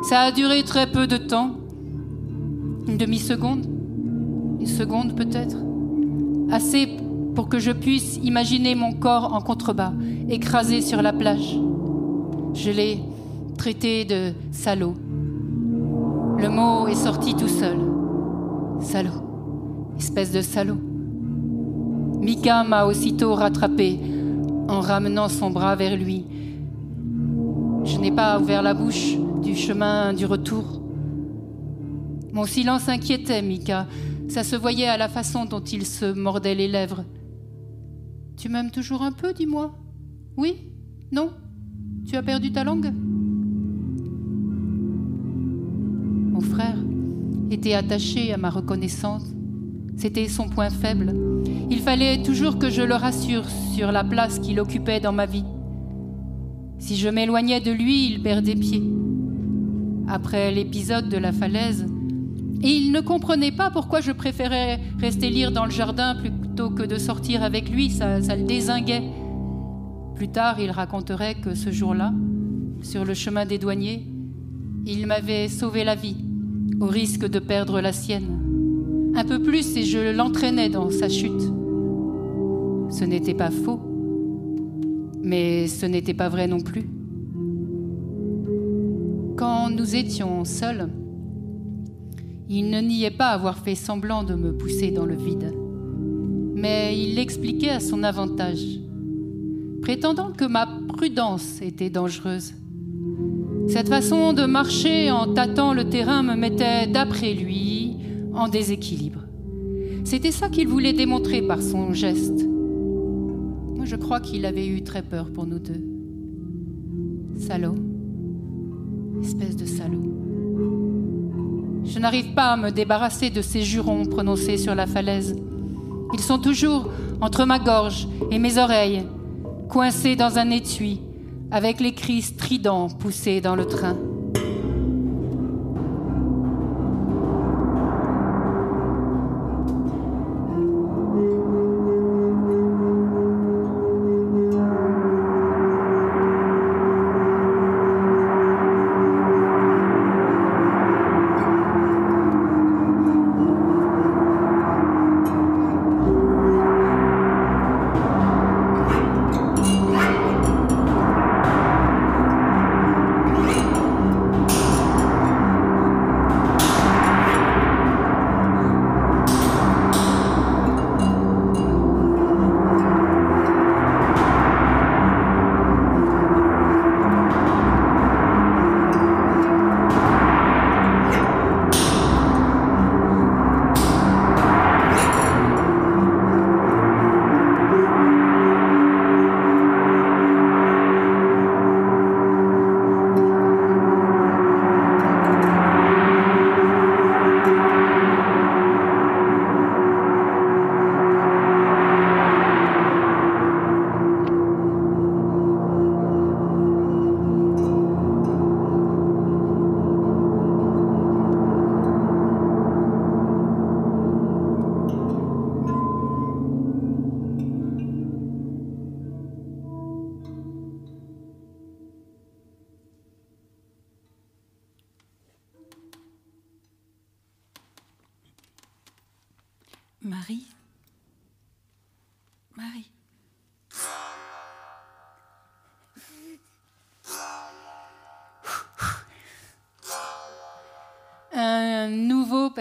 Speaker 1: Ça a duré très peu de temps. Une demi-seconde Une seconde peut-être Assez pour que je puisse imaginer mon corps en contrebas, écrasé sur la plage. Je l'ai traité de salaud. Le mot est sorti tout seul. Salaud. Espèce de salaud. Mika m'a aussitôt rattrapé en ramenant son bras vers lui. Je n'ai pas ouvert la bouche du chemin du retour. Mon silence inquiétait Mika. Ça se voyait à la façon dont il se mordait les lèvres. Tu m'aimes toujours un peu, dis-moi Oui? Non? Tu as perdu ta langue? Était attaché à ma reconnaissance. C'était son point faible. Il fallait toujours que je le rassure sur la place qu'il occupait dans ma vie. Si je m'éloignais de lui, il perdait pied. Après l'épisode de la falaise, et il ne comprenait pas pourquoi je préférais rester lire dans le jardin plutôt que de sortir avec lui, ça le désinguait. Plus tard, il raconterait que ce jour-là, sur le chemin des douaniers, il m'avait sauvé la vie au risque de perdre la sienne. Un peu plus et je l'entraînais dans sa chute. Ce n'était pas faux, mais ce n'était pas vrai non plus. Quand nous étions seuls, il ne niait pas avoir fait semblant de me pousser dans le vide, mais il l'expliquait à son avantage, prétendant que ma prudence était dangereuse cette façon de marcher en tâtant le terrain me mettait, d'après lui, en déséquilibre. C'était ça qu'il voulait démontrer par son geste. Moi, je crois qu'il avait eu très peur pour nous deux. Salaud. Espèce de salaud. Je n'arrive pas à me débarrasser de ces jurons prononcés sur la falaise. Ils sont toujours entre ma gorge et mes oreilles, coincés dans un étui, avec les cris stridents poussés dans le train.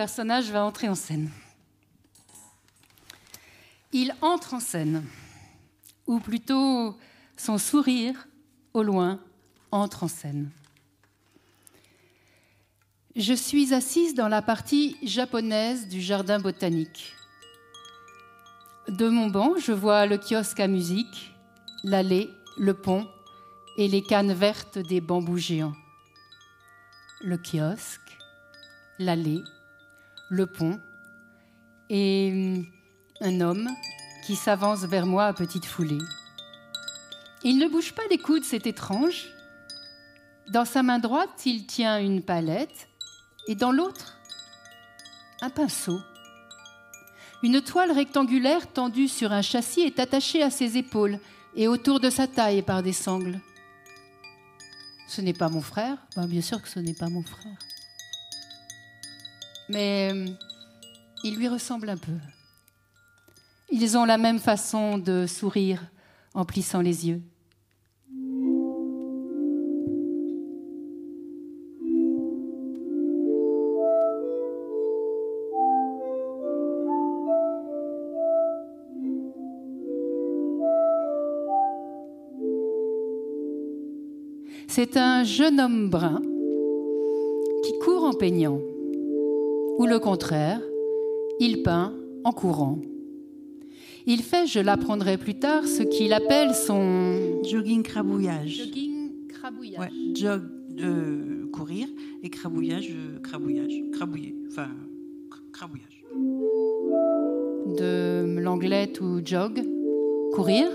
Speaker 1: Va entrer en scène. Il entre en scène, ou plutôt son sourire, au loin, entre en scène. Je suis assise dans la partie japonaise du jardin botanique. De mon banc, je vois le kiosque à musique, l'allée, le pont et les cannes vertes des bambous géants. Le kiosque, l'allée, le pont et un homme qui s'avance vers moi à petite foulée. Il ne bouge pas les coudes, c'est étrange. Dans sa main droite, il tient une palette et dans l'autre, un pinceau. Une toile rectangulaire tendue sur un châssis est attachée à ses épaules, et autour de sa taille par des sangles. Ce n'est pas mon frère ben, Bien sûr que ce n'est pas mon frère. Mais euh, il lui ressemble un peu. Ils ont la même façon de sourire en plissant les yeux. C'est un jeune homme brun qui court en peignant, ou le contraire, il peint en courant. Il fait, je l'apprendrai plus tard, ce qu'il appelle son
Speaker 2: jogging crabouillage.
Speaker 1: Jogging crabouillage.
Speaker 2: Ouais, jog, euh, courir et crabouillage, euh, crabouillage, crabouiller, enfin crabouillage.
Speaker 1: De l'anglais to jog, courir.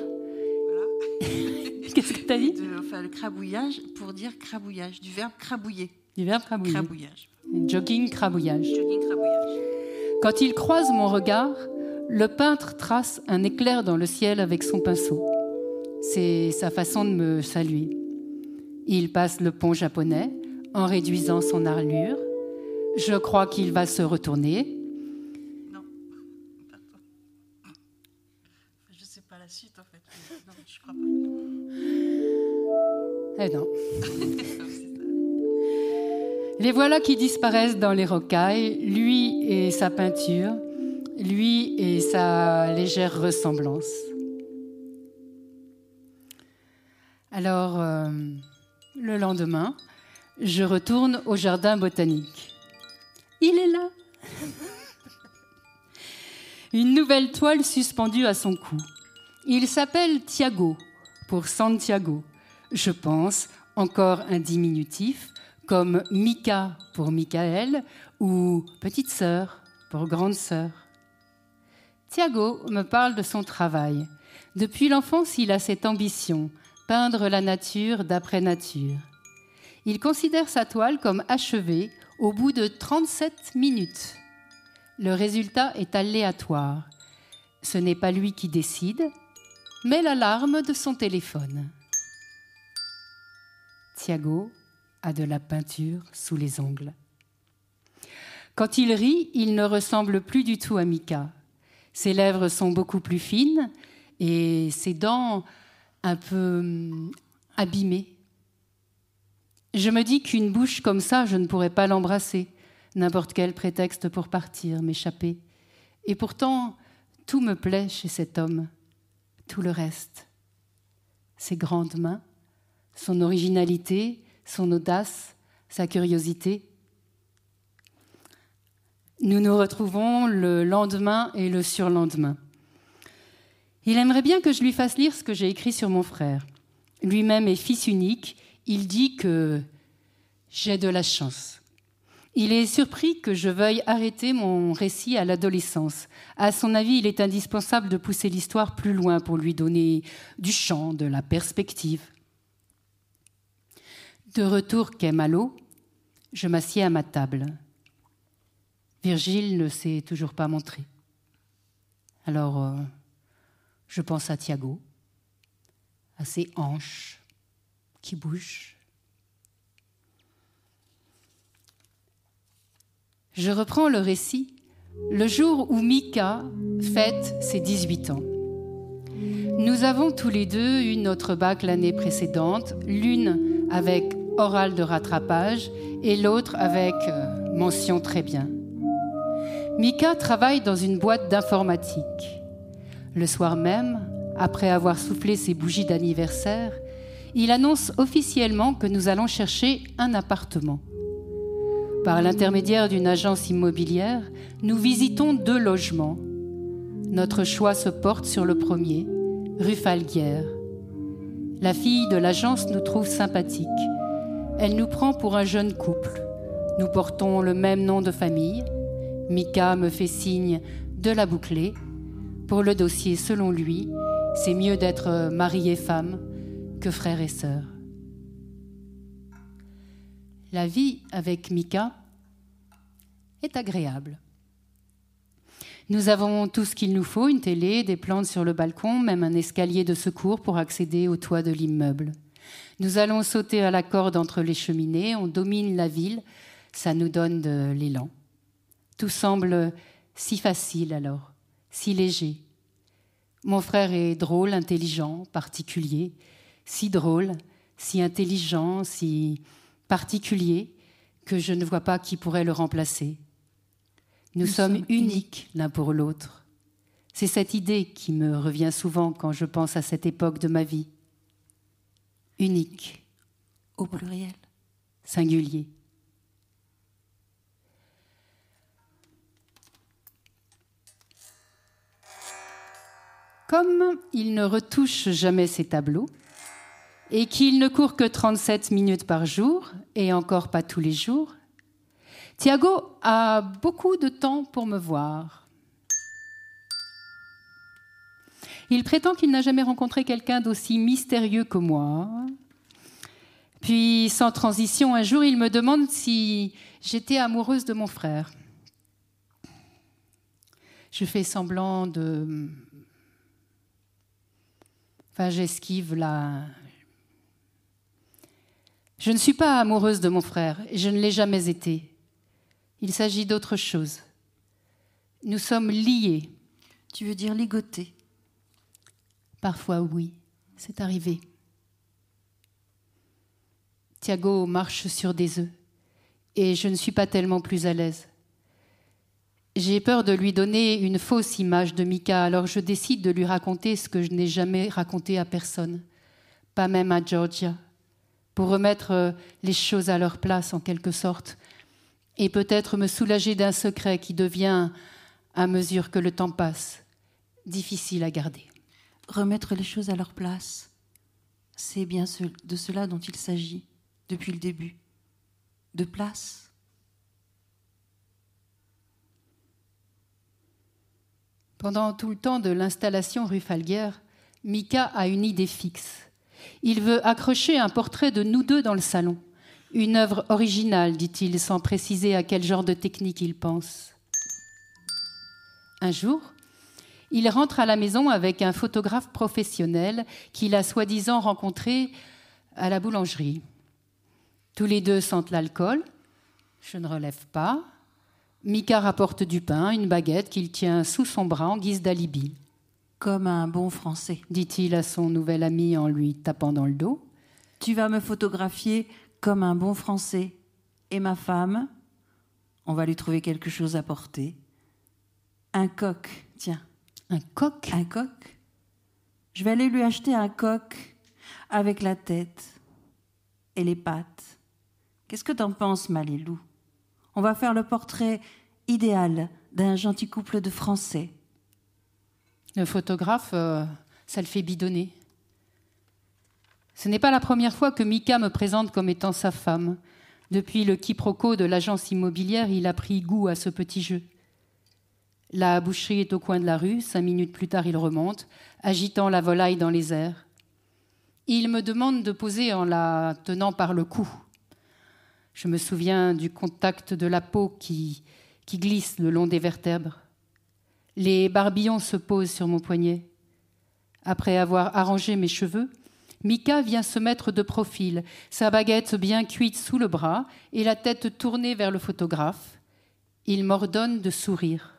Speaker 2: Voilà.
Speaker 1: Qu'est-ce que tu as dit?
Speaker 2: De, Enfin, le crabouillage pour dire crabouillage, du verbe crabouiller.
Speaker 1: Du verbe crabouiller.
Speaker 2: Crabouillage.
Speaker 1: Jogging crabouillage.
Speaker 2: Jogging crabouillage.
Speaker 1: Quand il croise mon regard, le peintre trace un éclair dans le ciel avec son pinceau. C'est sa façon de me saluer. Il passe le pont japonais en réduisant son armure. Je crois qu'il va se retourner.
Speaker 2: Non, pardon. Je sais pas la suite en fait. Non, je crois pas.
Speaker 1: Eh non. Les voilà qui disparaissent dans les rocailles, lui et sa peinture, lui et sa légère ressemblance. Alors, euh, le lendemain, je retourne au jardin botanique. Il est là. Une nouvelle toile suspendue à son cou. Il s'appelle Thiago, pour Santiago. Je pense, encore un diminutif, comme Mika pour Michael ou petite sœur pour grande sœur. Thiago me parle de son travail. Depuis l'enfance, il a cette ambition, peindre la nature d'après nature. Il considère sa toile comme achevée au bout de 37 minutes. Le résultat est aléatoire. Ce n'est pas lui qui décide, mais l'alarme de son téléphone. Thiago de la peinture sous les ongles. Quand il rit, il ne ressemble plus du tout à Mika. Ses lèvres sont beaucoup plus fines et ses dents un peu hum, abîmées. Je me dis qu'une bouche comme ça, je ne pourrais pas l'embrasser. N'importe quel prétexte pour partir, m'échapper. Et pourtant, tout me plaît chez cet homme, tout le reste. Ses grandes mains, son originalité, son audace, sa curiosité. Nous nous retrouvons le lendemain et le surlendemain. Il aimerait bien que je lui fasse lire ce que j'ai écrit sur mon frère. Lui-même est fils unique. Il dit que j'ai de la chance. Il est surpris que je veuille arrêter mon récit à l'adolescence. À son avis, il est indispensable de pousser l'histoire plus loin pour lui donner du champ, de la perspective. De retour quai Malo, je m'assieds à ma table. Virgile ne s'est toujours pas montré. Alors, euh, je pense à Thiago, à ses hanches qui bougent. Je reprends le récit le jour où Mika fête ses 18 ans. Nous avons tous les deux eu notre bac l'année précédente, l'une avec oral de rattrapage et l'autre avec euh, mention très bien. Mika travaille dans une boîte d'informatique. Le soir même, après avoir soufflé ses bougies d'anniversaire, il annonce officiellement que nous allons chercher un appartement. Par l'intermédiaire d'une agence immobilière, nous visitons deux logements. Notre choix se porte sur le premier, rue Falguière. La fille de l'agence nous trouve sympathique. Elle nous prend pour un jeune couple. Nous portons le même nom de famille. Mika me fait signe de la boucler. Pour le dossier, selon lui, c'est mieux d'être mari et femme que frère et sœur. La vie avec Mika est agréable. Nous avons tout ce qu'il nous faut, une télé, des plantes sur le balcon, même un escalier de secours pour accéder au toit de l'immeuble. Nous allons sauter à la corde entre les cheminées, on domine la ville, ça nous donne de l'élan. Tout semble si facile alors, si léger. Mon frère est drôle, intelligent, particulier, si drôle, si intelligent, si particulier, que je ne vois pas qui pourrait le remplacer. Nous, sommes, uniques l'un pour l'autre. C'est cette idée qui me revient souvent quand je pense à cette époque de ma vie. Unique.
Speaker 2: Au pluriel.
Speaker 1: Singulier. Comme il ne retouche jamais ses tableaux, et qu'il ne court que 37 minutes par jour, et encore pas tous les jours, Thiago a beaucoup de temps pour me voir. Il prétend qu'il n'a jamais rencontré quelqu'un d'aussi mystérieux que moi. Puis, sans transition, un jour, il me demande si j'étais amoureuse de mon frère. Je fais semblant de... Enfin, j'esquive la... Je ne suis pas amoureuse de mon frère et je ne l'ai jamais été. Il s'agit d'autre chose. Nous sommes liés.
Speaker 2: Tu veux dire ligotés
Speaker 1: Parfois oui, c'est arrivé. Thiago marche sur des œufs et je ne suis pas tellement plus à l'aise. J'ai peur de lui donner une fausse image de Mika, alors je décide de lui raconter ce que je n'ai jamais raconté à personne, pas même à Georgia, pour remettre euh, les choses à leur place en quelque sorte, et peut-être me soulager d'un secret qui devient, à mesure que le temps passe, difficile à garder.
Speaker 2: Remettre les choses à leur place, c'est bien de cela dont il s'agit depuis le début. De place.
Speaker 1: Pendant tout le temps de l'installation rue Falguière, Mika a une idée fixe. Il veut accrocher un portrait de nous deux dans le salon. Une œuvre originale, dit-il, sans préciser à quel genre de technique il pense. Un jour, il rentre à la maison avec un photographe professionnel qu'il a soi-disant rencontré à la boulangerie. Tous les deux sentent l'alcool. Je ne relève pas. Mika rapporte du pain, une baguette qu'il tient sous son bras en guise d'alibi.
Speaker 2: Comme un bon Français,
Speaker 1: dit-il à son nouvel ami en lui tapant dans le dos.
Speaker 2: Tu vas me photographier comme un bon Français. Et ma femme, on va lui trouver quelque chose à porter. Un coq, tiens.
Speaker 1: Un coq
Speaker 2: Un coq. Je vais aller lui acheter un coq avec la tête et les pattes. Qu'est-ce que t'en penses, Malilou? On va faire le portrait idéal d'un gentil couple de Français.
Speaker 1: Le photographe, euh, ça le fait bidonner. Ce n'est pas la première fois que Mika me présente comme étant sa femme. Depuis le quiproquo de l'agence immobilière, il a pris goût à ce petit jeu. La boucherie est au coin de la rue, cinq minutes plus tard il remonte, agitant la volaille dans les airs. Il me demande de poser en la tenant par le cou. Je me souviens du contact de la peau qui, qui glisse le long des vertèbres. Les barbillons se posent sur mon poignet. Après avoir arrangé mes cheveux, Mika vient se mettre de profil, sa baguette bien cuite sous le bras et la tête tournée vers le photographe. Il m'ordonne de sourire.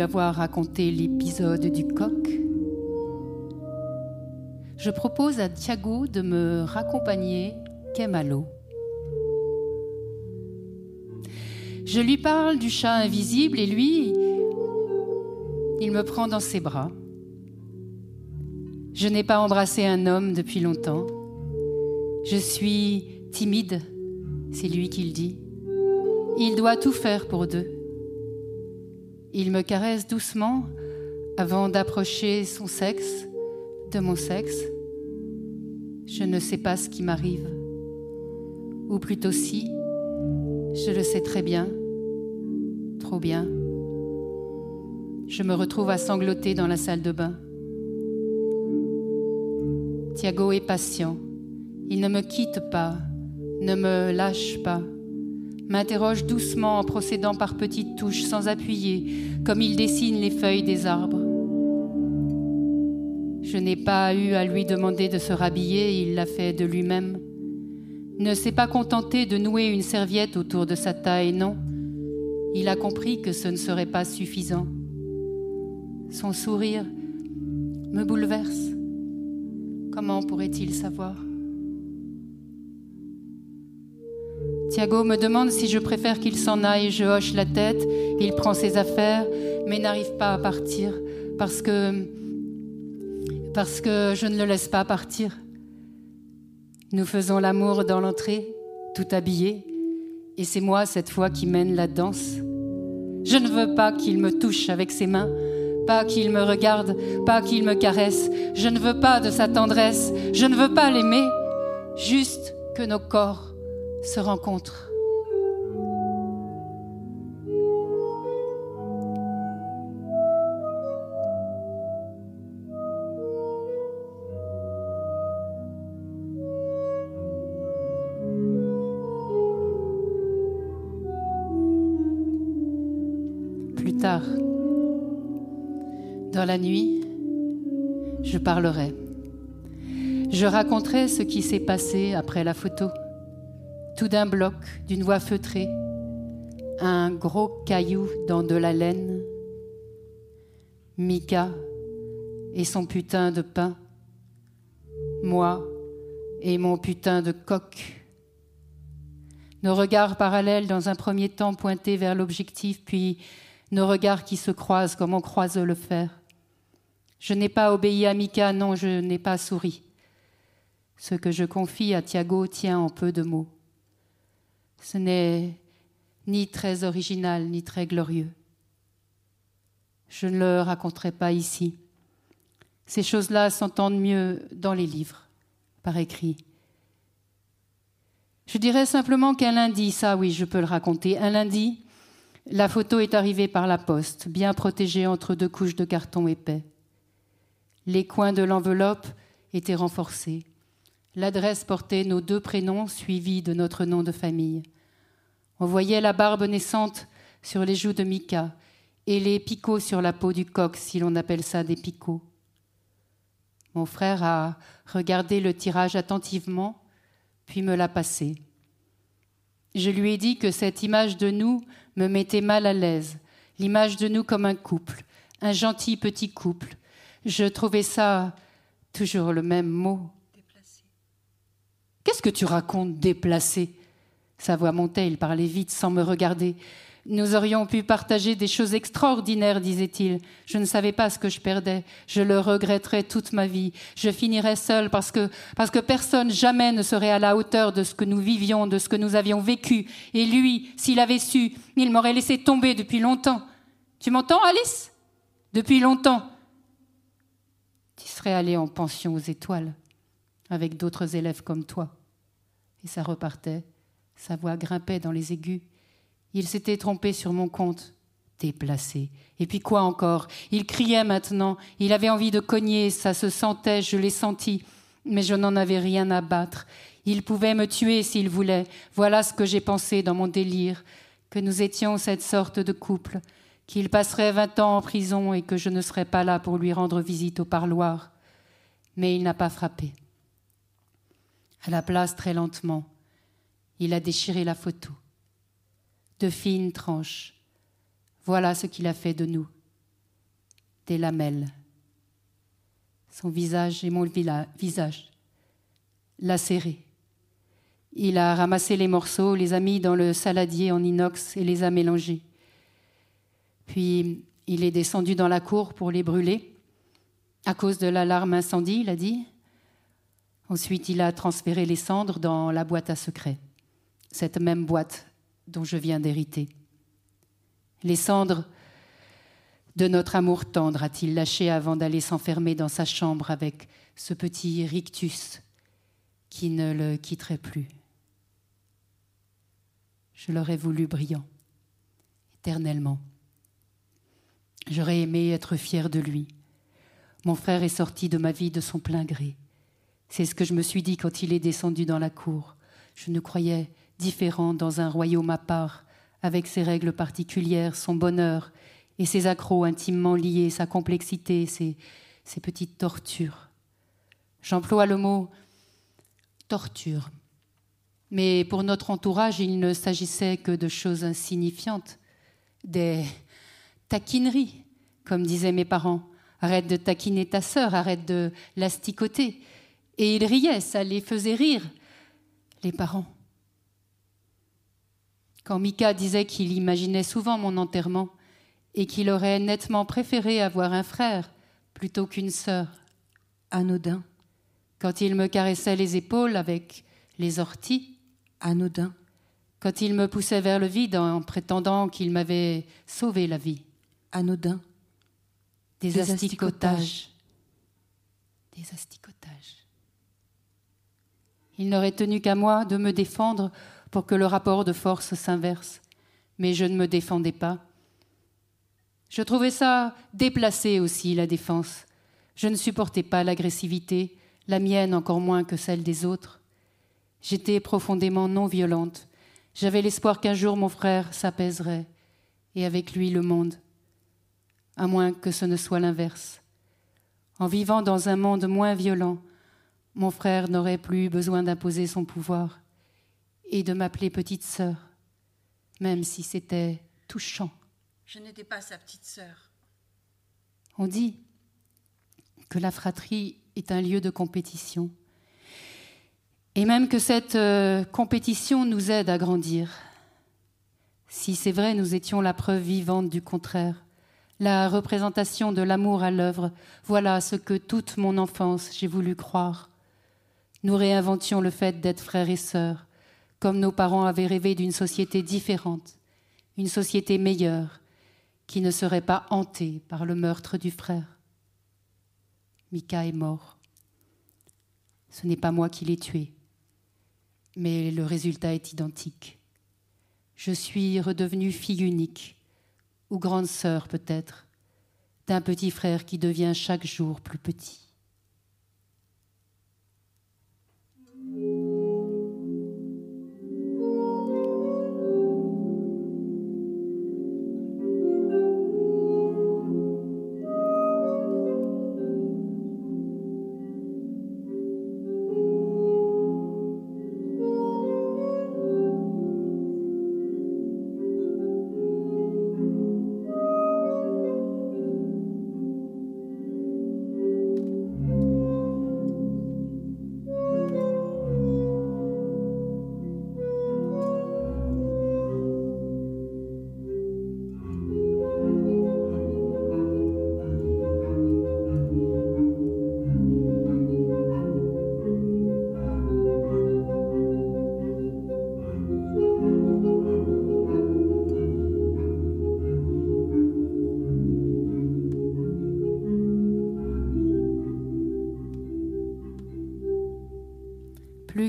Speaker 1: Avoir raconté l'épisode du coq, je propose à Thiago de me raccompagner Kemalo. Je lui parle du chat invisible et lui, il me prend dans ses bras. Je n'ai pas embrassé un homme depuis longtemps. Je suis timide, c'est lui qui le dit. Il doit tout faire pour deux. Il me caresse doucement avant d'approcher son sexe de mon sexe. Je ne sais pas ce qui m'arrive. Ou plutôt si, je le sais très bien, trop bien. Je me retrouve à sangloter dans la salle de bain. Thiago est patient. Il ne me quitte pas, ne me lâche pas, m'interroge doucement en procédant par petites touches sans appuyer, comme il dessine les feuilles des arbres. Je n'ai pas eu à lui demander de se rhabiller, il l'a fait de lui-même. Ne s'est pas contenté de nouer une serviette autour de sa taille, non. Il a compris que ce ne serait pas suffisant. Son sourire me bouleverse. Comment pourrait-il savoir? Thiago me demande si je préfère qu'il s'en aille. Je hoche la tête. Il prend ses affaires, mais n'arrive pas à partir parce que parce que je ne le laisse pas partir. Nous faisons l'amour dans l'entrée, tout habillé, et c'est moi cette fois qui mène la danse. Je ne veux pas qu'il me touche avec ses mains, pas qu'il me regarde, pas qu'il me caresse. Je ne veux pas de sa tendresse, je ne veux pas l'aimer, juste que nos corps se rencontrent. Plus tard, dans la nuit, je parlerai. Je raconterai ce qui s'est passé après la photo tout d'un bloc, d'une voix feutrée, un gros caillou dans de la laine, Mika et son putain de pain, moi et mon putain de coq. Nos regards parallèles dans un premier temps pointés vers l'objectif, puis nos regards qui se croisent comme on croise le fer. Je n'ai pas obéi à Mika, non, je n'ai pas souri. Ce que je confie à Thiago tient en peu de mots. Ce n'est ni très original, ni très glorieux. Je ne le raconterai pas ici. Ces choses-là s'entendent mieux dans les livres, par écrit. Je dirais simplement qu'un lundi, ça oui, je peux le raconter, un lundi, la photo est arrivée par la poste, bien protégée entre deux couches de carton épais. Les coins de l'enveloppe étaient renforcés. L'adresse portait nos deux prénoms suivis de notre nom de famille. On voyait la barbe naissante sur les joues de Mika et les picots sur la peau du coq, si l'on appelle ça des picots. Mon frère a regardé le tirage attentivement, puis me l'a passé. Je lui ai dit que cette image de nous me mettait mal à l'aise, l'image de nous comme un couple, un gentil petit couple. Je trouvais ça toujours le même mot, Qu'est-ce que tu racontes, déplacé? Sa voix montait, il parlait vite sans me regarder. Nous aurions pu partager des choses extraordinaires, disait-il. Je ne savais pas ce que je perdais. Je le regretterais toute ma vie. Je finirais seul parce que, parce que personne jamais ne serait à la hauteur de ce que nous vivions, de ce que nous avions vécu. Et lui, s'il avait su, il m'aurait laissé tomber depuis longtemps. Tu m'entends, Alice? Depuis longtemps. Tu serais allé en pension aux étoiles avec d'autres élèves comme toi. Et ça repartait, sa voix grimpait dans les aigus. Il s'était trompé sur mon compte, déplacé. Et puis quoi encore? Il criait maintenant, il avait envie de cogner, ça se sentait, je l'ai senti, mais je n'en avais rien à battre. Il pouvait me tuer s'il voulait. Voilà ce que j'ai pensé dans mon délire, que nous étions cette sorte de couple, qu'il passerait vingt ans en prison et que je ne serais pas là pour lui rendre visite au parloir. Mais il n'a pas frappé. À la place, très lentement, il a déchiré la photo. De fines tranches. Voilà ce qu'il a fait de nous. Des lamelles. Son visage et mon visage. Lacéré. Il a ramassé les morceaux, les a mis dans le saladier en inox et les a mélangés. Puis il est descendu dans la cour pour les brûler. À cause de l'alarme incendie, il a dit. Ensuite, il a transféré les cendres dans la boîte à secret, cette même boîte dont je viens d'hériter. Les cendres de notre amour tendre a-t-il lâché avant d'aller s'enfermer dans sa chambre avec ce petit rictus qui ne le quitterait plus? Je l'aurais voulu brillant, éternellement. J'aurais aimé être fier de lui. Mon frère est sorti de ma vie de son plein gré. C'est ce que je me suis dit quand il est descendu dans la cour. Je ne croyais différent dans un royaume à part, avec ses règles particulières, son bonheur et ses accros intimement liés, sa complexité, ses, petites tortures. J'emploie le mot torture. Mais pour notre entourage, il ne s'agissait que de choses insignifiantes, des taquineries, comme disaient mes parents. Arrête de taquiner ta sœur, arrête de l'asticoter. Et ils riaient, ça les faisait rire, les parents. Quand Mika disait qu'il imaginait souvent mon enterrement et qu'il aurait nettement préféré avoir un frère plutôt qu'une sœur.
Speaker 2: Anodin.
Speaker 1: Quand il me caressait les épaules avec les orties.
Speaker 2: Anodin.
Speaker 1: Quand il me poussait vers le vide en prétendant qu'il m'avait sauvé la vie.
Speaker 2: Anodin.
Speaker 1: Des, Des asticotages. Des asticotages. Il n'aurait tenu qu'à moi de me défendre pour que le rapport de force s'inverse. Mais je ne me défendais pas. Je trouvais ça déplacé aussi, la défense. Je ne supportais pas l'agressivité, la mienne encore moins que celle des autres. J'étais profondément non violente. J'avais l'espoir qu'un jour mon frère s'apaiserait, et avec lui le monde. À moins que ce ne soit l'inverse. En vivant dans un monde moins violent, mon frère n'aurait plus besoin d'imposer son pouvoir et de m'appeler petite sœur, même si c'était touchant.
Speaker 2: Je n'étais pas sa petite sœur.
Speaker 1: On dit que la fratrie est un lieu de compétition, et même que cette euh, compétition nous aide à grandir. Si c'est vrai, nous étions la preuve vivante du contraire, la représentation de l'amour à l'œuvre, voilà ce que toute mon enfance j'ai voulu croire. Nous réinventions le fait d'être frères et sœurs, comme nos parents avaient rêvé d'une société différente, une société meilleure, qui ne serait pas hantée par le meurtre du frère. Mika est mort. Ce n'est pas moi qui l'ai tué, mais le résultat est identique. Je suis redevenue fille unique, ou grande sœur peut-être, d'un petit frère qui devient chaque jour plus petit. Música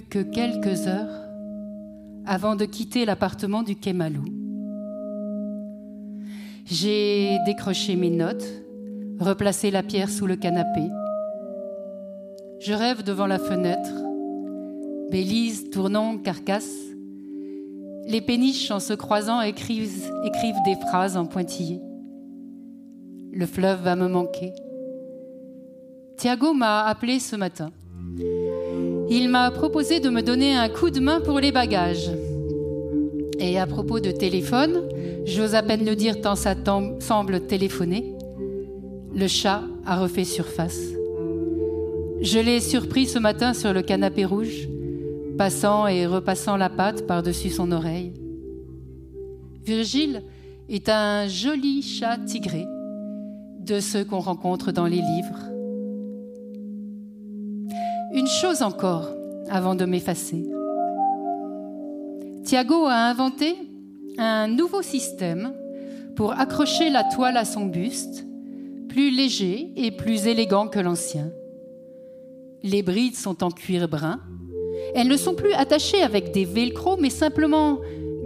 Speaker 1: que quelques heures avant de quitter l'appartement du Kemalou. J'ai décroché mes notes, replacé la pierre sous le canapé. Je rêve devant la fenêtre, Bélise, tournant, carcasse. Les péniches, en se croisant, écrivent, écrivent des phrases en pointillés. Le fleuve va me manquer. Thiago m'a appelé ce matin. Il m'a proposé de me donner un coup de main pour les bagages. Et à propos de téléphone, j'ose à peine le dire tant ça semble téléphoner, le chat a refait surface. Je l'ai surpris ce matin sur le canapé rouge, passant et repassant la patte par-dessus son oreille. Virgile est un joli chat tigré, de ceux qu'on rencontre dans les livres.
Speaker 2: Une chose encore avant de m'effacer. Thiago a inventé un nouveau système pour accrocher la toile à son buste, plus léger et plus élégant que l'ancien. Les brides sont en cuir brun. Elles ne sont plus attachées avec des velcro, mais simplement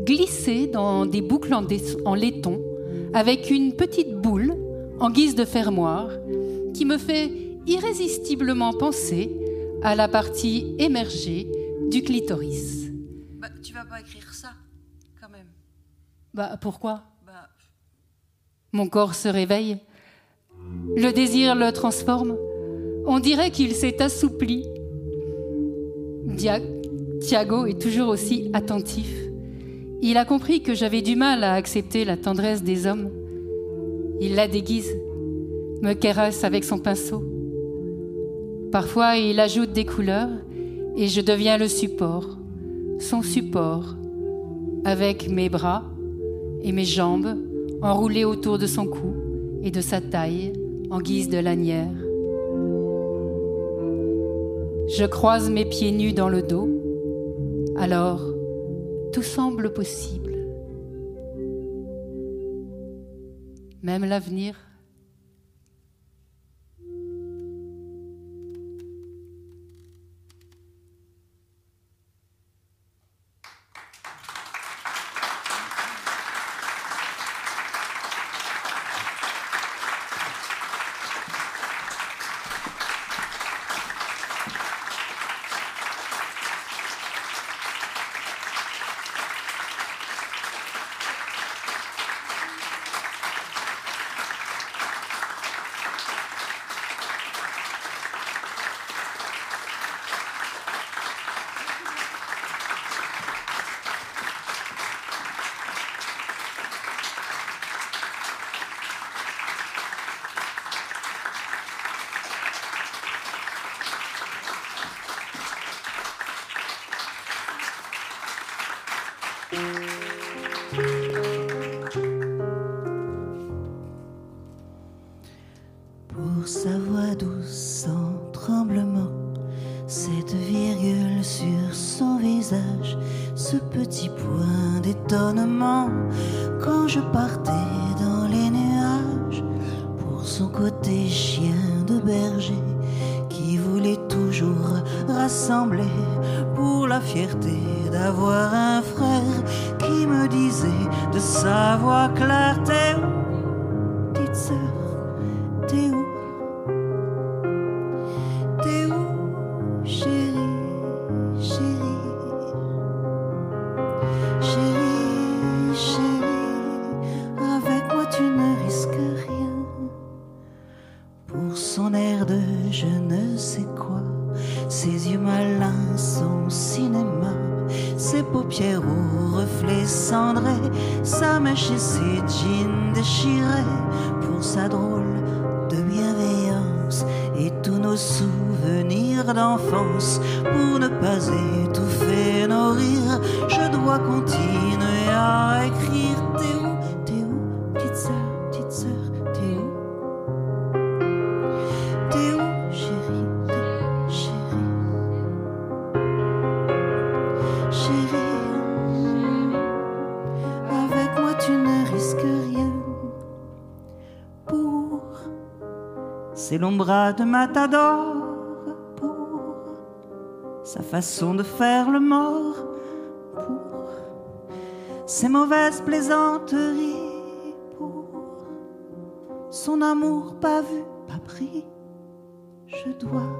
Speaker 2: glissées dans des boucles en laiton, avec une petite boule en guise de fermoir qui me fait irrésistiblement penser à la partie émergée du clitoris.
Speaker 3: Bah, tu vas pas écrire ça, quand même.
Speaker 2: Bah, pourquoi? Bah... Mon corps se réveille. Le désir le transforme. On dirait qu'il s'est assoupli. Thiago est toujours aussi attentif. Il a compris que j'avais du mal à accepter la tendresse des hommes. Il la déguise, me caresse avec son pinceau. Parfois, il ajoute des couleurs et je deviens le support, son support, avec mes bras et mes jambes enroulées autour de son cou et de sa taille en guise de lanière. Je croise mes pieds nus dans le dos, alors tout semble possible. Même l'avenir fierté d'avoir un frère qui me disait de sa voix clarté.
Speaker 4: C'est l'ombre de Matador pour sa façon de faire le mort, pour ses mauvaises plaisanteries, pour son amour pas vu, pas pris. Je dois